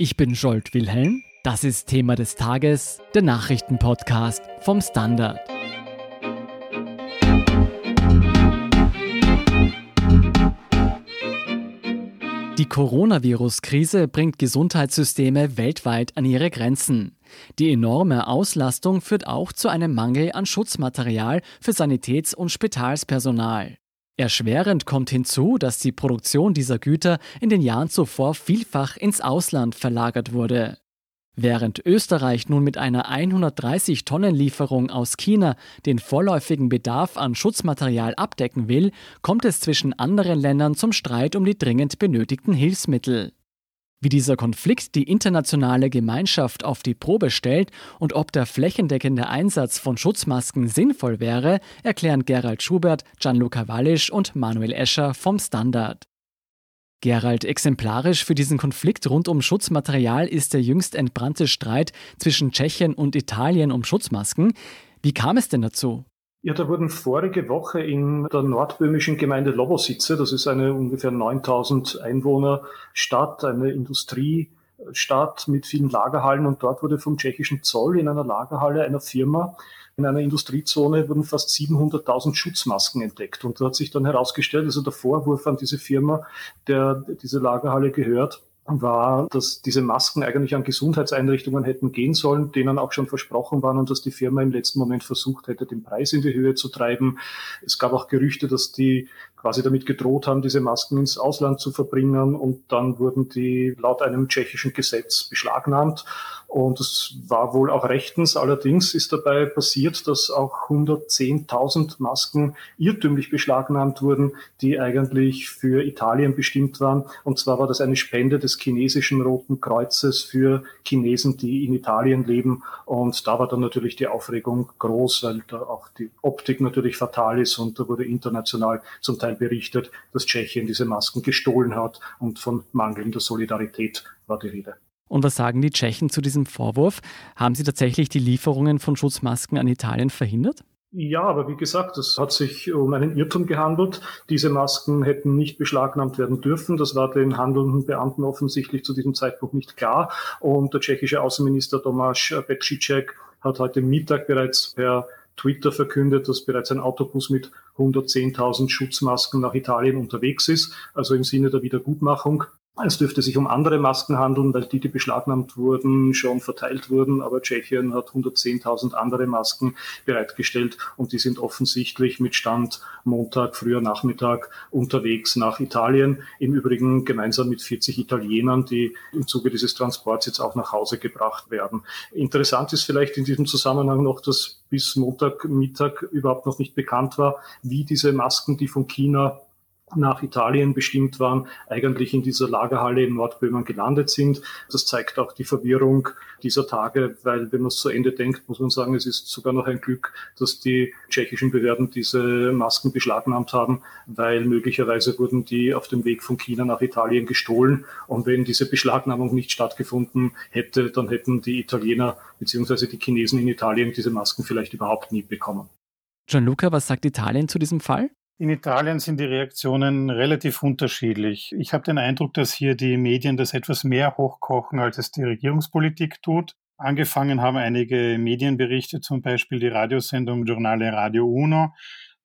Ich bin Scholt Wilhelm. Das ist Thema des Tages, der Nachrichtenpodcast vom Standard. Die Coronavirus-Krise bringt Gesundheitssysteme weltweit an ihre Grenzen. Die enorme Auslastung führt auch zu einem Mangel an Schutzmaterial für Sanitäts- und Spitalspersonal. Erschwerend kommt hinzu, dass die Produktion dieser Güter in den Jahren zuvor vielfach ins Ausland verlagert wurde. Während Österreich nun mit einer 130 Tonnen Lieferung aus China den vorläufigen Bedarf an Schutzmaterial abdecken will, kommt es zwischen anderen Ländern zum Streit um die dringend benötigten Hilfsmittel. Wie dieser Konflikt die internationale Gemeinschaft auf die Probe stellt und ob der flächendeckende Einsatz von Schutzmasken sinnvoll wäre, erklären Gerald Schubert, Gianluca Wallisch und Manuel Escher vom Standard. Gerald, exemplarisch für diesen Konflikt rund um Schutzmaterial ist der jüngst entbrannte Streit zwischen Tschechien und Italien um Schutzmasken. Wie kam es denn dazu? Ja, da wurden vorige Woche in der nordböhmischen Gemeinde Lovosice, das ist eine ungefähr 9000 Einwohner Stadt, eine Industriestadt mit vielen Lagerhallen und dort wurde vom tschechischen Zoll in einer Lagerhalle einer Firma in einer Industriezone wurden fast 700.000 Schutzmasken entdeckt. Und da hat sich dann herausgestellt, also der Vorwurf an diese Firma, der diese Lagerhalle gehört, war, dass diese Masken eigentlich an Gesundheitseinrichtungen hätten gehen sollen, denen auch schon versprochen waren und dass die Firma im letzten Moment versucht hätte, den Preis in die Höhe zu treiben. Es gab auch Gerüchte, dass die quasi damit gedroht haben, diese Masken ins Ausland zu verbringen und dann wurden die laut einem tschechischen Gesetz beschlagnahmt. Und es war wohl auch rechtens. Allerdings ist dabei passiert, dass auch 110.000 Masken irrtümlich beschlagnahmt wurden, die eigentlich für Italien bestimmt waren. Und zwar war das eine Spende des chinesischen Roten Kreuzes für Chinesen, die in Italien leben. Und da war dann natürlich die Aufregung groß, weil da auch die Optik natürlich fatal ist und da wurde international zum Teil berichtet, dass Tschechien diese Masken gestohlen hat und von mangelnder Solidarität war die Rede. Und was sagen die Tschechen zu diesem Vorwurf? Haben sie tatsächlich die Lieferungen von Schutzmasken an Italien verhindert? Ja, aber wie gesagt, es hat sich um einen Irrtum gehandelt. Diese Masken hätten nicht beschlagnahmt werden dürfen. Das war den handelnden Beamten offensichtlich zu diesem Zeitpunkt nicht klar. Und der tschechische Außenminister Tomáš Petříček hat heute Mittag bereits per Twitter verkündet, dass bereits ein Autobus mit 110.000 Schutzmasken nach Italien unterwegs ist, also im Sinne der Wiedergutmachung. Es dürfte sich um andere Masken handeln, weil die, die beschlagnahmt wurden, schon verteilt wurden. Aber Tschechien hat 110.000 andere Masken bereitgestellt und die sind offensichtlich mit Stand Montag, früher Nachmittag unterwegs nach Italien. Im Übrigen gemeinsam mit 40 Italienern, die im Zuge dieses Transports jetzt auch nach Hause gebracht werden. Interessant ist vielleicht in diesem Zusammenhang noch, dass bis Montagmittag überhaupt noch nicht bekannt war, wie diese Masken, die von China nach Italien bestimmt waren, eigentlich in dieser Lagerhalle in Nordböhmen gelandet sind. Das zeigt auch die Verwirrung dieser Tage, weil wenn man es zu Ende denkt, muss man sagen, es ist sogar noch ein Glück, dass die tschechischen Behörden diese Masken beschlagnahmt haben, weil möglicherweise wurden die auf dem Weg von China nach Italien gestohlen. Und wenn diese Beschlagnahmung nicht stattgefunden hätte, dann hätten die Italiener bzw. die Chinesen in Italien diese Masken vielleicht überhaupt nie bekommen. Gianluca, was sagt Italien zu diesem Fall? In Italien sind die Reaktionen relativ unterschiedlich. Ich habe den Eindruck, dass hier die Medien das etwas mehr hochkochen, als es die Regierungspolitik tut. Angefangen haben einige Medienberichte, zum Beispiel die Radiosendung Giornale Radio Uno.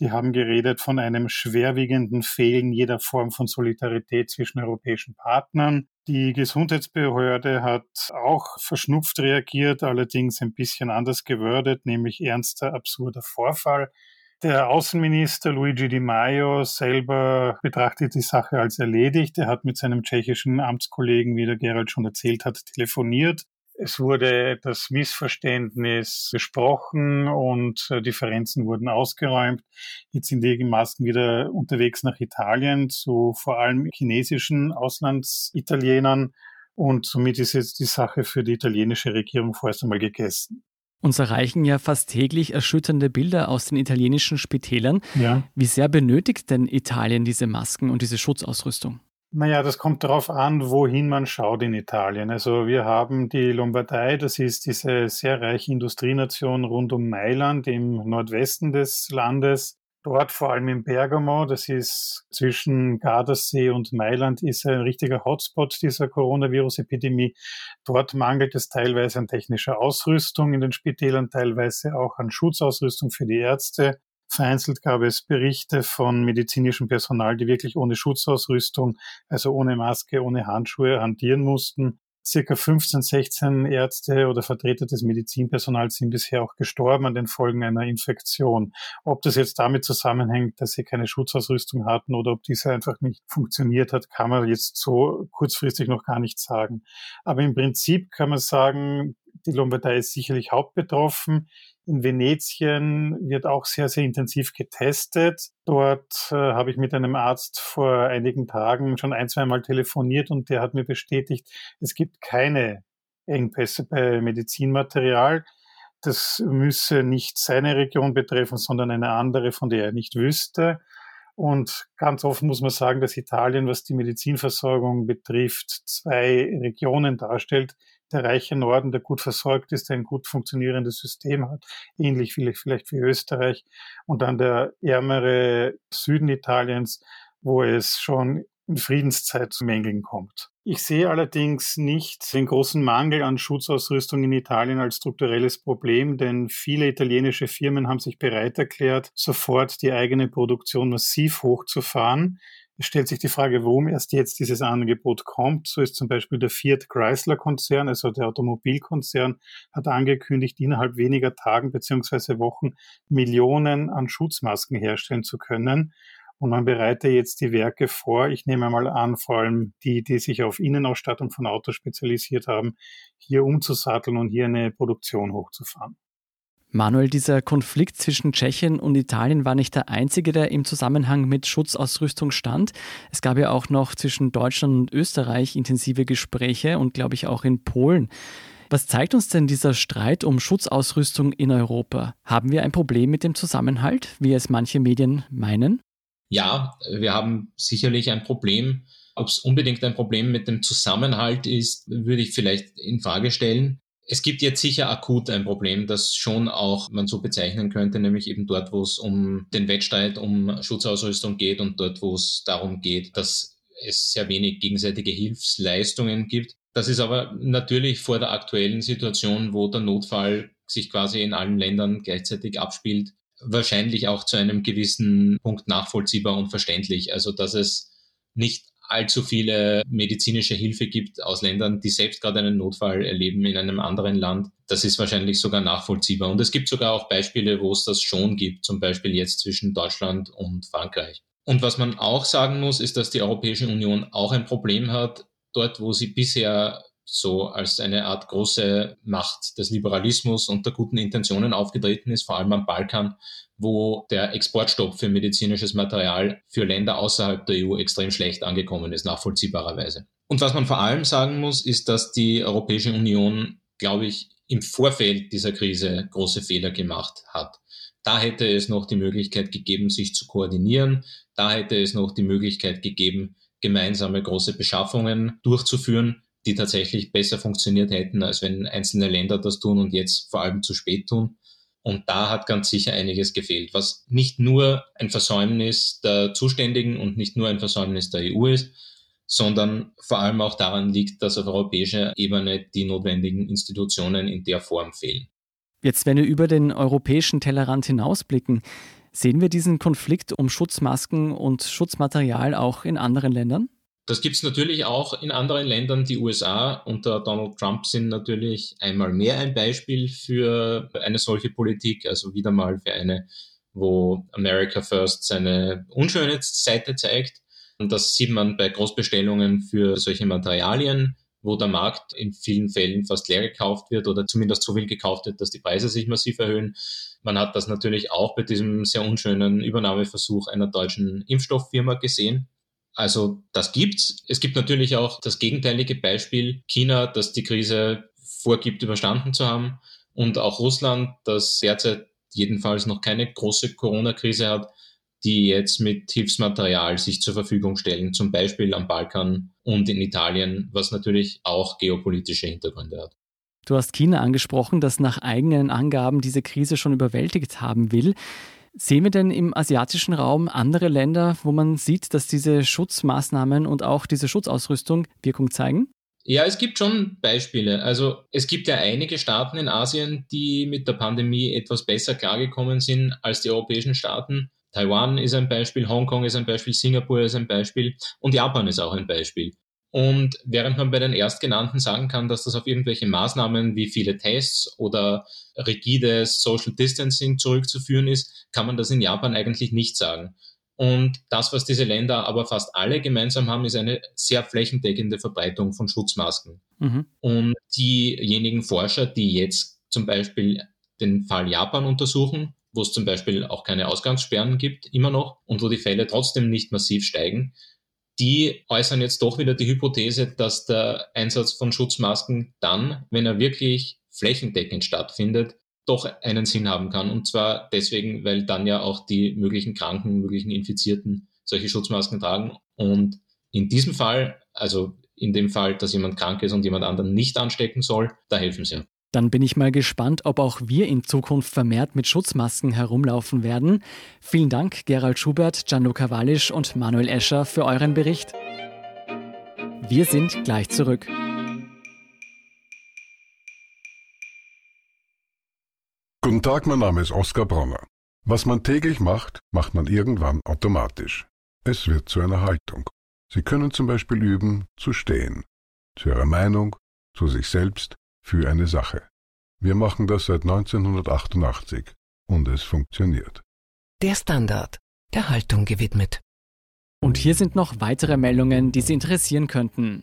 Die haben geredet von einem schwerwiegenden Fehlen jeder Form von Solidarität zwischen europäischen Partnern. Die Gesundheitsbehörde hat auch verschnupft reagiert, allerdings ein bisschen anders gewördet, nämlich ernster, absurder Vorfall. Der Außenminister Luigi Di Maio selber betrachtet die Sache als erledigt. Er hat mit seinem tschechischen Amtskollegen, wie der Gerald schon erzählt hat, telefoniert. Es wurde das Missverständnis besprochen und äh, Differenzen wurden ausgeräumt. Jetzt sind die Masken wieder unterwegs nach Italien zu vor allem chinesischen Auslandsitalienern und somit ist jetzt die Sache für die italienische Regierung vorerst einmal gegessen. Uns erreichen ja fast täglich erschütternde Bilder aus den italienischen Spitälern. Ja. Wie sehr benötigt denn Italien diese Masken und diese Schutzausrüstung? Naja, das kommt darauf an, wohin man schaut in Italien. Also wir haben die Lombardei, das ist diese sehr reiche Industrienation rund um Mailand im Nordwesten des Landes. Dort, vor allem in Bergamo, das ist zwischen Gardasee und Mailand, ist ein richtiger Hotspot dieser Coronavirus-Epidemie. Dort mangelt es teilweise an technischer Ausrüstung in den Spitälern, teilweise auch an Schutzausrüstung für die Ärzte. Vereinzelt gab es Berichte von medizinischem Personal, die wirklich ohne Schutzausrüstung, also ohne Maske, ohne Handschuhe hantieren mussten. Circa 15, 16 Ärzte oder Vertreter des Medizinpersonals sind bisher auch gestorben an den Folgen einer Infektion. Ob das jetzt damit zusammenhängt, dass sie keine Schutzausrüstung hatten oder ob diese einfach nicht funktioniert hat, kann man jetzt so kurzfristig noch gar nicht sagen. Aber im Prinzip kann man sagen, die Lombardei ist sicherlich hauptbetroffen. In Venetien wird auch sehr, sehr intensiv getestet. Dort äh, habe ich mit einem Arzt vor einigen Tagen schon ein, zwei Mal telefoniert und der hat mir bestätigt, es gibt keine Engpässe bei Medizinmaterial. Das müsse nicht seine Region betreffen, sondern eine andere, von der er nicht wüsste. Und ganz offen muss man sagen, dass Italien, was die Medizinversorgung betrifft, zwei Regionen darstellt, der reiche Norden, der gut versorgt ist, der ein gut funktionierendes System hat, ähnlich vielleicht, wie Österreich, und dann der ärmere Süden Italiens, wo es schon in Friedenszeit zu Mängeln kommt. Ich sehe allerdings nicht den großen Mangel an Schutzausrüstung in Italien als strukturelles Problem, denn viele italienische Firmen haben sich bereit erklärt, sofort die eigene Produktion massiv hochzufahren. Es stellt sich die Frage, warum erst jetzt dieses Angebot kommt. So ist zum Beispiel der Fiat Chrysler Konzern, also der Automobilkonzern, hat angekündigt, innerhalb weniger Tagen beziehungsweise Wochen Millionen an Schutzmasken herstellen zu können. Und man bereitet jetzt die Werke vor. Ich nehme mal an, vor allem die, die sich auf Innenausstattung von Autos spezialisiert haben, hier umzusatteln und hier eine Produktion hochzufahren. Manuel, dieser Konflikt zwischen Tschechien und Italien war nicht der einzige, der im Zusammenhang mit Schutzausrüstung stand. Es gab ja auch noch zwischen Deutschland und Österreich intensive Gespräche und glaube ich auch in Polen. Was zeigt uns denn dieser Streit um Schutzausrüstung in Europa? Haben wir ein Problem mit dem Zusammenhalt, wie es manche Medien meinen? Ja, wir haben sicherlich ein Problem. Ob es unbedingt ein Problem mit dem Zusammenhalt ist, würde ich vielleicht in Frage stellen. Es gibt jetzt sicher akut ein Problem, das schon auch man so bezeichnen könnte, nämlich eben dort, wo es um den Wettstreit um Schutzausrüstung geht und dort, wo es darum geht, dass es sehr wenig gegenseitige Hilfsleistungen gibt. Das ist aber natürlich vor der aktuellen Situation, wo der Notfall sich quasi in allen Ländern gleichzeitig abspielt, wahrscheinlich auch zu einem gewissen Punkt nachvollziehbar und verständlich. Also, dass es nicht allzu viele medizinische Hilfe gibt aus Ländern, die selbst gerade einen Notfall erleben in einem anderen Land. Das ist wahrscheinlich sogar nachvollziehbar. Und es gibt sogar auch Beispiele, wo es das schon gibt, zum Beispiel jetzt zwischen Deutschland und Frankreich. Und was man auch sagen muss, ist, dass die Europäische Union auch ein Problem hat, dort, wo sie bisher so als eine Art große Macht des Liberalismus und der guten Intentionen aufgetreten ist, vor allem am Balkan, wo der Exportstopp für medizinisches Material für Länder außerhalb der EU extrem schlecht angekommen ist, nachvollziehbarerweise. Und was man vor allem sagen muss, ist, dass die Europäische Union, glaube ich, im Vorfeld dieser Krise große Fehler gemacht hat. Da hätte es noch die Möglichkeit gegeben, sich zu koordinieren. Da hätte es noch die Möglichkeit gegeben, gemeinsame große Beschaffungen durchzuführen, die tatsächlich besser funktioniert hätten, als wenn einzelne Länder das tun und jetzt vor allem zu spät tun. Und da hat ganz sicher einiges gefehlt, was nicht nur ein Versäumnis der Zuständigen und nicht nur ein Versäumnis der EU ist, sondern vor allem auch daran liegt, dass auf europäischer Ebene die notwendigen Institutionen in der Form fehlen. Jetzt, wenn wir über den europäischen Tellerrand hinausblicken, sehen wir diesen Konflikt um Schutzmasken und Schutzmaterial auch in anderen Ländern? Das gibt es natürlich auch in anderen Ländern. Die USA unter Donald Trump sind natürlich einmal mehr ein Beispiel für eine solche Politik, also wieder mal für eine, wo America First seine unschöne Seite zeigt. Und das sieht man bei Großbestellungen für solche Materialien, wo der Markt in vielen Fällen fast leer gekauft wird oder zumindest so viel gekauft wird, dass die Preise sich massiv erhöhen. Man hat das natürlich auch bei diesem sehr unschönen Übernahmeversuch einer deutschen Impfstofffirma gesehen, also das gibt's. Es gibt natürlich auch das gegenteilige Beispiel China, das die Krise vorgibt, überstanden zu haben. Und auch Russland, das derzeit jedenfalls noch keine große Corona-Krise hat, die jetzt mit Hilfsmaterial sich zur Verfügung stellen, zum Beispiel am Balkan und in Italien, was natürlich auch geopolitische Hintergründe hat. Du hast China angesprochen, das nach eigenen Angaben diese Krise schon überwältigt haben will. Sehen wir denn im asiatischen Raum andere Länder, wo man sieht, dass diese Schutzmaßnahmen und auch diese Schutzausrüstung Wirkung zeigen? Ja, es gibt schon Beispiele. Also es gibt ja einige Staaten in Asien, die mit der Pandemie etwas besser klargekommen sind als die europäischen Staaten. Taiwan ist ein Beispiel, Hongkong ist ein Beispiel, Singapur ist ein Beispiel und Japan ist auch ein Beispiel. Und während man bei den Erstgenannten sagen kann, dass das auf irgendwelche Maßnahmen wie viele Tests oder rigides Social Distancing zurückzuführen ist, kann man das in Japan eigentlich nicht sagen. Und das, was diese Länder aber fast alle gemeinsam haben, ist eine sehr flächendeckende Verbreitung von Schutzmasken. Mhm. Und diejenigen Forscher, die jetzt zum Beispiel den Fall Japan untersuchen, wo es zum Beispiel auch keine Ausgangssperren gibt, immer noch, und wo die Fälle trotzdem nicht massiv steigen, die äußern jetzt doch wieder die Hypothese, dass der Einsatz von Schutzmasken dann, wenn er wirklich flächendeckend stattfindet, doch einen Sinn haben kann. Und zwar deswegen, weil dann ja auch die möglichen Kranken, möglichen Infizierten solche Schutzmasken tragen. Und in diesem Fall, also in dem Fall, dass jemand krank ist und jemand anderen nicht anstecken soll, da helfen sie. Dann bin ich mal gespannt, ob auch wir in Zukunft vermehrt mit Schutzmasken herumlaufen werden. Vielen Dank, Gerald Schubert, Gianluca Wallisch und Manuel Escher für euren Bericht. Wir sind gleich zurück. Guten Tag, mein Name ist Oskar Bronner. Was man täglich macht, macht man irgendwann automatisch. Es wird zu einer Haltung. Sie können zum Beispiel üben, zu stehen. Zu Ihrer Meinung, zu sich selbst, für eine Sache. Wir machen das seit 1988 und es funktioniert. Der Standard, der Haltung gewidmet. Und hier sind noch weitere Meldungen, die Sie interessieren könnten.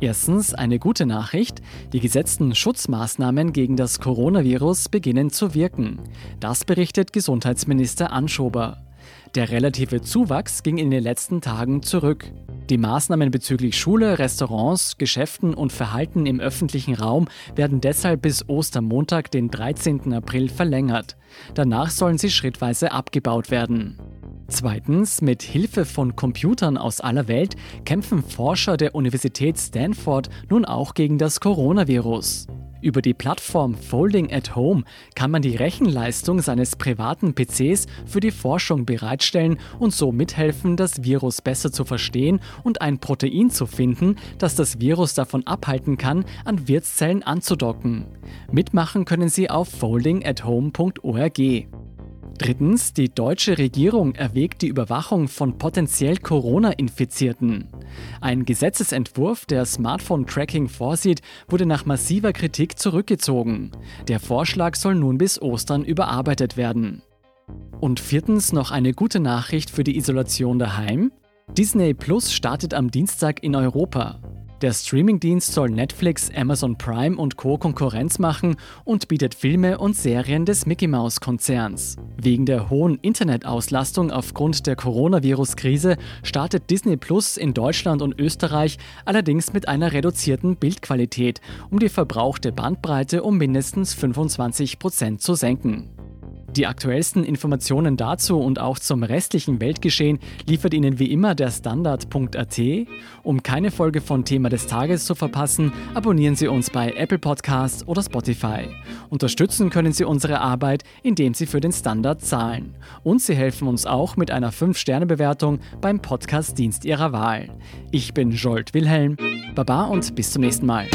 Erstens eine gute Nachricht. Die gesetzten Schutzmaßnahmen gegen das Coronavirus beginnen zu wirken. Das berichtet Gesundheitsminister Anschober. Der relative Zuwachs ging in den letzten Tagen zurück. Die Maßnahmen bezüglich Schule, Restaurants, Geschäften und Verhalten im öffentlichen Raum werden deshalb bis Ostermontag, den 13. April, verlängert. Danach sollen sie schrittweise abgebaut werden. Zweitens, mit Hilfe von Computern aus aller Welt kämpfen Forscher der Universität Stanford nun auch gegen das Coronavirus. Über die Plattform Folding at Home kann man die Rechenleistung seines privaten PCs für die Forschung bereitstellen und so mithelfen, das Virus besser zu verstehen und ein Protein zu finden, das das Virus davon abhalten kann, an Wirtszellen anzudocken. Mitmachen können Sie auf foldingathome.org. Drittens, die deutsche Regierung erwägt die Überwachung von potenziell Corona-Infizierten. Ein Gesetzesentwurf, der Smartphone-Tracking vorsieht, wurde nach massiver Kritik zurückgezogen. Der Vorschlag soll nun bis Ostern überarbeitet werden. Und viertens noch eine gute Nachricht für die Isolation daheim. Disney Plus startet am Dienstag in Europa. Der Streamingdienst soll Netflix, Amazon Prime und Co. Konkurrenz machen und bietet Filme und Serien des Mickey Mouse Konzerns. Wegen der hohen Internetauslastung aufgrund der Coronavirus-Krise startet Disney Plus in Deutschland und Österreich allerdings mit einer reduzierten Bildqualität, um die verbrauchte Bandbreite um mindestens 25 Prozent zu senken. Die aktuellsten Informationen dazu und auch zum restlichen Weltgeschehen liefert Ihnen wie immer der Standard.at. Um keine Folge von Thema des Tages zu verpassen, abonnieren Sie uns bei Apple Podcasts oder Spotify. Unterstützen können Sie unsere Arbeit, indem Sie für den Standard zahlen. Und Sie helfen uns auch mit einer 5-Sterne-Bewertung beim Podcast-Dienst Ihrer Wahl. Ich bin Jolt Wilhelm. Baba und bis zum nächsten Mal.